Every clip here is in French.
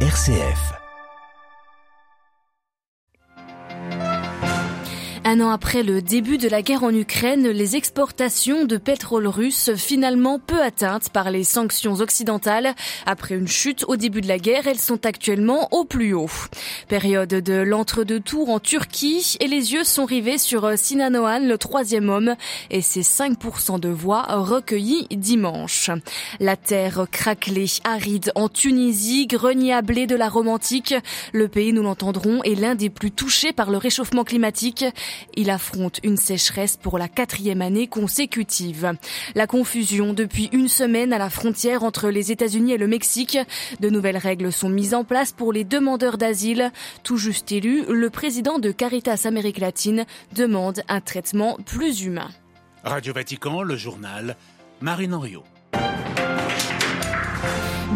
RCF. Un an après le début de la guerre en Ukraine, les exportations de pétrole russe finalement peu atteintes par les sanctions occidentales. Après une chute au début de la guerre, elles sont actuellement au plus haut. Période de l'entre-deux tours en Turquie et les yeux sont rivés sur Sinan Oğan, le troisième homme, et ses 5% de voix recueillies dimanche. La terre craquelée, aride en Tunisie, grenier à blé de la romantique. Le pays, nous l'entendrons, est l'un des plus touchés par le réchauffement climatique. Il affronte une sécheresse pour la quatrième année consécutive. La confusion depuis une semaine à la frontière entre les États-Unis et le Mexique. De nouvelles règles sont mises en place pour les demandeurs d'asile. Tout juste élu, le président de Caritas Amérique latine demande un traitement plus humain. Radio Vatican, le journal, Marine Henriot.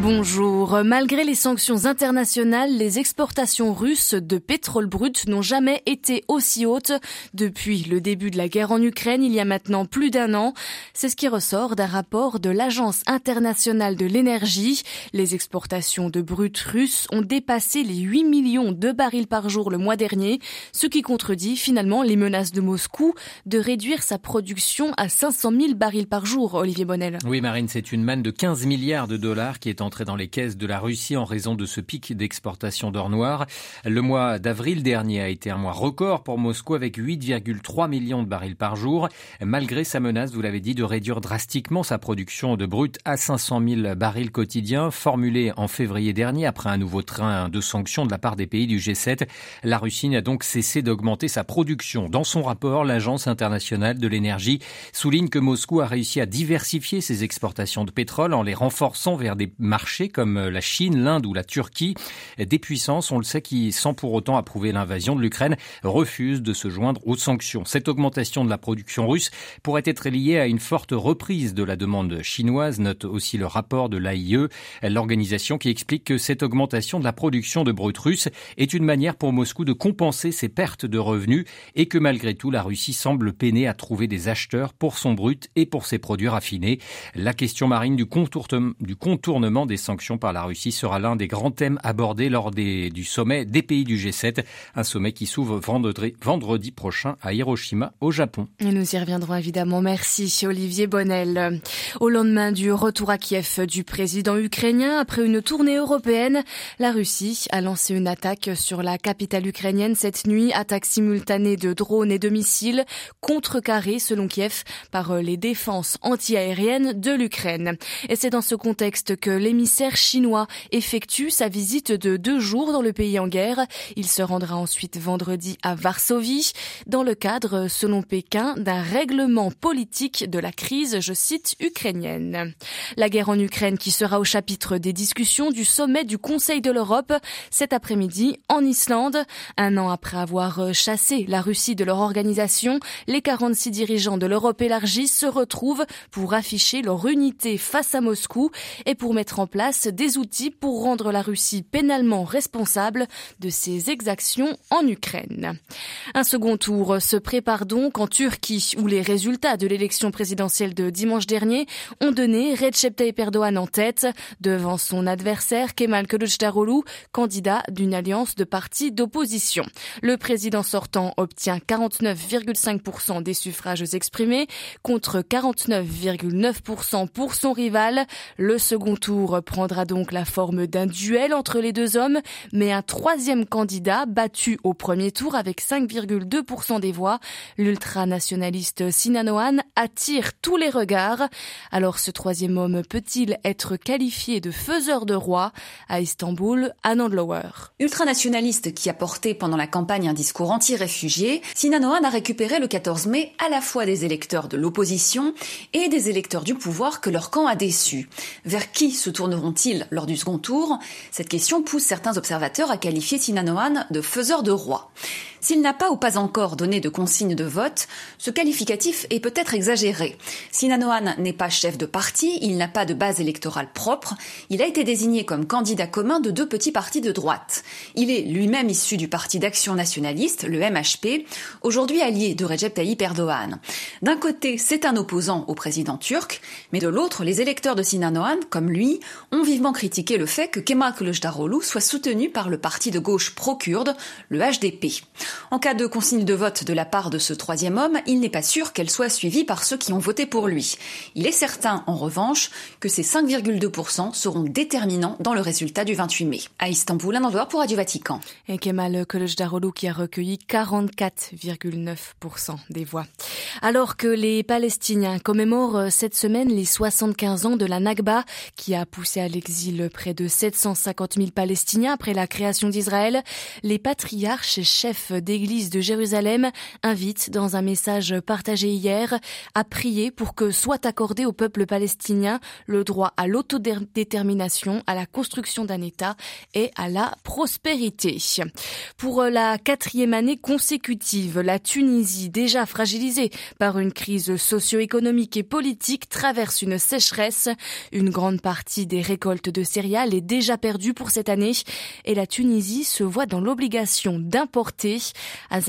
Bonjour. Malgré les sanctions internationales, les exportations russes de pétrole brut n'ont jamais été aussi hautes depuis le début de la guerre en Ukraine il y a maintenant plus d'un an. C'est ce qui ressort d'un rapport de l'Agence internationale de l'énergie. Les exportations de brut russes ont dépassé les 8 millions de barils par jour le mois dernier, ce qui contredit finalement les menaces de Moscou de réduire sa production à 500 000 barils par jour, Olivier Bonnel. Oui, Marine, c'est une manne de 15 milliards de dollars qui est en dans les caisses de la Russie en raison de ce pic d'exportation d'or noir. Le mois d'avril dernier a été un mois record pour Moscou avec 8,3 millions de barils par jour, malgré sa menace, vous l'avez dit, de réduire drastiquement sa production de brut à 500 000 barils quotidiens, formulée en février dernier après un nouveau train de sanctions de la part des pays du G7. La Russie n'a donc cessé d'augmenter sa production. Dans son rapport, l'Agence internationale de l'énergie souligne que Moscou a réussi à diversifier ses exportations de pétrole en les renforçant vers des marchés comme la Chine, l'Inde ou la Turquie, des puissances, on le sait, qui, sans pour autant approuver l'invasion de l'Ukraine, refusent de se joindre aux sanctions. Cette augmentation de la production russe pourrait être liée à une forte reprise de la demande chinoise, note aussi le rapport de l'AIE, l'organisation qui explique que cette augmentation de la production de brut russe est une manière pour Moscou de compenser ses pertes de revenus et que malgré tout, la Russie semble peiner à trouver des acheteurs pour son brut et pour ses produits raffinés. La question marine du contournement des sanctions par la Russie sera l'un des grands thèmes abordés lors des, du sommet des pays du G7, un sommet qui s'ouvre vendredi, vendredi prochain à Hiroshima, au Japon. Et nous y reviendrons évidemment. Merci Olivier Bonnel. Au lendemain du retour à Kiev du président ukrainien après une tournée européenne, la Russie a lancé une attaque sur la capitale ukrainienne cette nuit, attaque simultanée de drones et de missiles, contrecarrée selon Kiev par les défenses antiaériennes de l'Ukraine. Et c'est dans ce contexte que les l'émissaire chinois effectue sa visite de deux jours dans le pays en guerre. Il se rendra ensuite vendredi à Varsovie dans le cadre, selon Pékin, d'un règlement politique de la crise, je cite, ukrainienne. La guerre en Ukraine qui sera au chapitre des discussions du sommet du Conseil de l'Europe cet après-midi en Islande. Un an après avoir chassé la Russie de leur organisation, les 46 dirigeants de l'Europe élargie se retrouvent pour afficher leur unité face à Moscou et pour mettre en place des outils pour rendre la Russie pénalement responsable de ses exactions en Ukraine. Un second tour se prépare donc en Turquie où les résultats de l'élection présidentielle de dimanche dernier ont donné Recep Tayyip Erdogan en tête devant son adversaire Kemal Kılıçdaroğlu, candidat d'une alliance de partis d'opposition. Le président sortant obtient 49,5% des suffrages exprimés contre 49,9% pour son rival. Le second tour reprendra donc la forme d'un duel entre les deux hommes, mais un troisième candidat battu au premier tour avec 5,2% des voix, l'ultranationaliste Sinanoan, attire tous les regards. Alors ce troisième homme peut-il être qualifié de faiseur de roi À Istanbul, Anand Lower? Ultranationaliste qui a porté pendant la campagne un discours anti-réfugié, Sinanoan a récupéré le 14 mai à la fois des électeurs de l'opposition et des électeurs du pouvoir que leur camp a déçu. Vers qui se tourneront-ils lors du second tour? Cette question pousse certains observateurs à qualifier Sinanoan de faiseur de roi. S'il n'a pas ou pas encore donné de consigne de vote, ce qualificatif est peut-être exagéré. Sinanoan n'est pas chef de parti, il n'a pas de base électorale propre, il a été désigné comme candidat commun de deux petits partis de droite. Il est lui-même issu du parti d'action nationaliste, le MHP, aujourd'hui allié de Recep Tayyip Erdogan. D'un côté, c'est un opposant au président turc, mais de l'autre, les électeurs de Sinanoan, comme lui, ont vivement critiqué le fait que Kemal Kılıçdaroğlu soit soutenu par le parti de gauche pro-kurde, le HDP. En cas de consigne de vote de la part de ce troisième homme, il n'est pas sûr qu'elle soit suivie par ceux qui ont voté pour lui. Il est certain, en revanche, que ces 5,2% seront déterminants dans le résultat du 28 mai. À Istanbul, un endroit pour Radio Vatican. Et Kemal Kılıçdaroğlu qui a recueilli 44,9% des voix. Alors que les Palestiniens commémorent cette semaine les 75 ans de la Nakba, qui a poussé à l'exil près de 750 000 Palestiniens après la création d'Israël, les patriarches chefs d'église de Jérusalem invitent dans un message partagé hier à prier pour que soit accordé au peuple palestinien le droit à l'autodétermination, à la construction d'un État et à la prospérité. Pour la quatrième année consécutive, la Tunisie, déjà fragilisée par une crise socio-économique et politique, traverse une sécheresse. Une grande partie des récoltes de céréales est déjà perdue pour cette année et la Tunisie se voit dans l'obligation d'importer. À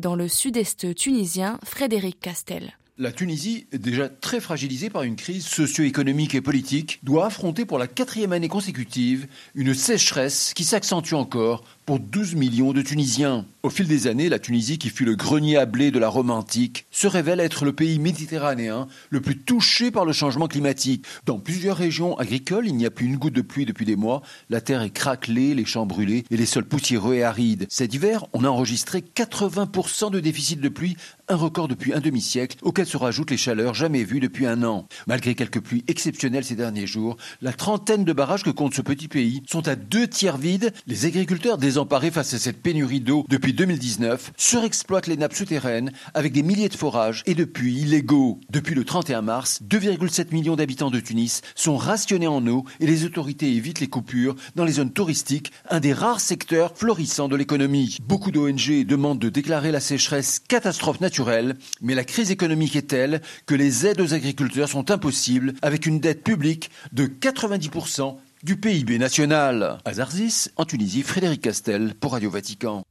dans le sud-est tunisien, Frédéric Castel. La Tunisie, déjà très fragilisée par une crise socio-économique et politique, doit affronter pour la quatrième année consécutive une sécheresse qui s'accentue encore pour 12 millions de Tunisiens. Au fil des années, la Tunisie, qui fut le grenier à blé de la Rome antique, se révèle être le pays méditerranéen le plus touché par le changement climatique. Dans plusieurs régions agricoles, il n'y a plus une goutte de pluie depuis des mois, la terre est craquelée, les champs brûlés et les sols poussiéreux et arides. Cet hiver, on a enregistré 80% de déficit de pluie, un record depuis un demi-siècle, auquel se rajoutent les chaleurs jamais vues depuis un an. Malgré quelques pluies exceptionnelles ces derniers jours, la trentaine de barrages que compte ce petit pays sont à deux tiers vides. Les agriculteurs des désemparés face à cette pénurie d'eau depuis 2019, surexploitent les nappes souterraines avec des milliers de forages et depuis illégaux. Depuis le 31 mars, 2,7 millions d'habitants de Tunis sont rationnés en eau et les autorités évitent les coupures dans les zones touristiques, un des rares secteurs florissants de l'économie. Beaucoup d'ONG demandent de déclarer la sécheresse catastrophe naturelle, mais la crise économique est telle que les aides aux agriculteurs sont impossibles avec une dette publique de 90% du PIB national. Azarzis, en Tunisie, Frédéric Castel pour Radio Vatican.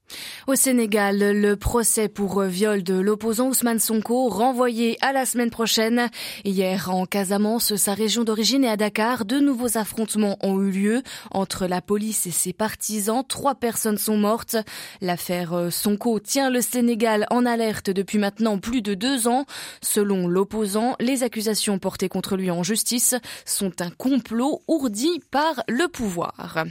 Au Sénégal, le procès pour viol de l'opposant Ousmane Sonko renvoyé à la semaine prochaine. Hier, en Casamance, sa région d'origine et à Dakar, de nouveaux affrontements ont eu lieu entre la police et ses partisans. Trois personnes sont mortes. L'affaire Sonko tient le Sénégal en alerte depuis maintenant plus de deux ans. Selon l'opposant, les accusations portées contre lui en justice sont un complot ourdi par le pouvoir.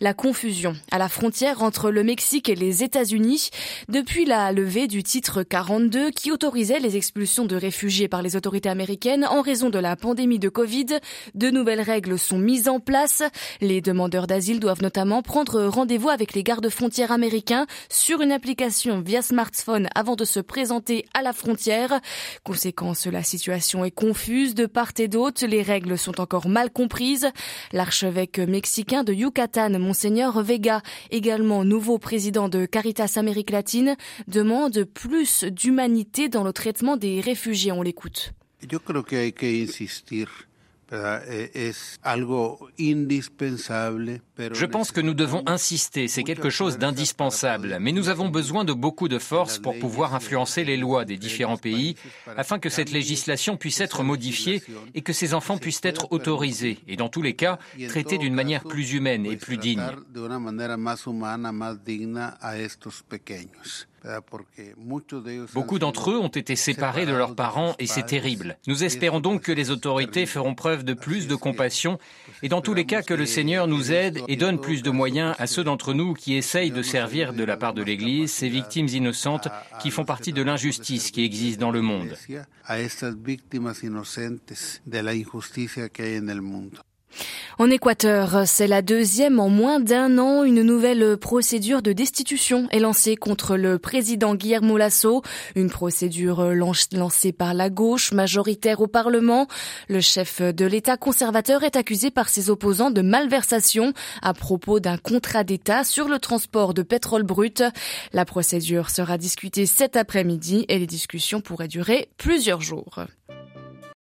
La confusion à la frontière entre le Mexique et les États-Unis depuis la levée du titre 42 qui autorisait les expulsions de réfugiés par les autorités américaines en raison de la pandémie de Covid. De nouvelles règles sont mises en place. Les demandeurs d'asile doivent notamment prendre rendez-vous avec les gardes-frontières américains sur une application via smartphone avant de se présenter à la frontière. Conséquence, la situation est confuse de part et d'autre. Les règles sont encore mal comprises. L'archevêque mexicain de Yucatan, Monseigneur Vega, également nouveau président de Caritas Amérique latine demande plus d'humanité dans le traitement des réfugiés. On l'écoute. Je pense que nous devons insister, c'est quelque chose d'indispensable, mais nous avons besoin de beaucoup de force pour pouvoir influencer les lois des différents pays afin que cette législation puisse être modifiée et que ces enfants puissent être autorisés et dans tous les cas traités d'une manière plus humaine et plus digne. Beaucoup d'entre eux ont été séparés de leurs parents et c'est terrible. Nous espérons donc que les autorités feront preuve de plus de compassion et dans tous les cas que le Seigneur nous aide et donne plus de moyens à ceux d'entre nous qui essayent de servir de la part de l'Église ces victimes innocentes qui font partie de l'injustice qui existe dans le monde. En Équateur, c'est la deuxième en moins d'un an. Une nouvelle procédure de destitution est lancée contre le président Guillermo Lasso. Une procédure lancée par la gauche majoritaire au Parlement. Le chef de l'État conservateur est accusé par ses opposants de malversation à propos d'un contrat d'État sur le transport de pétrole brut. La procédure sera discutée cet après-midi et les discussions pourraient durer plusieurs jours.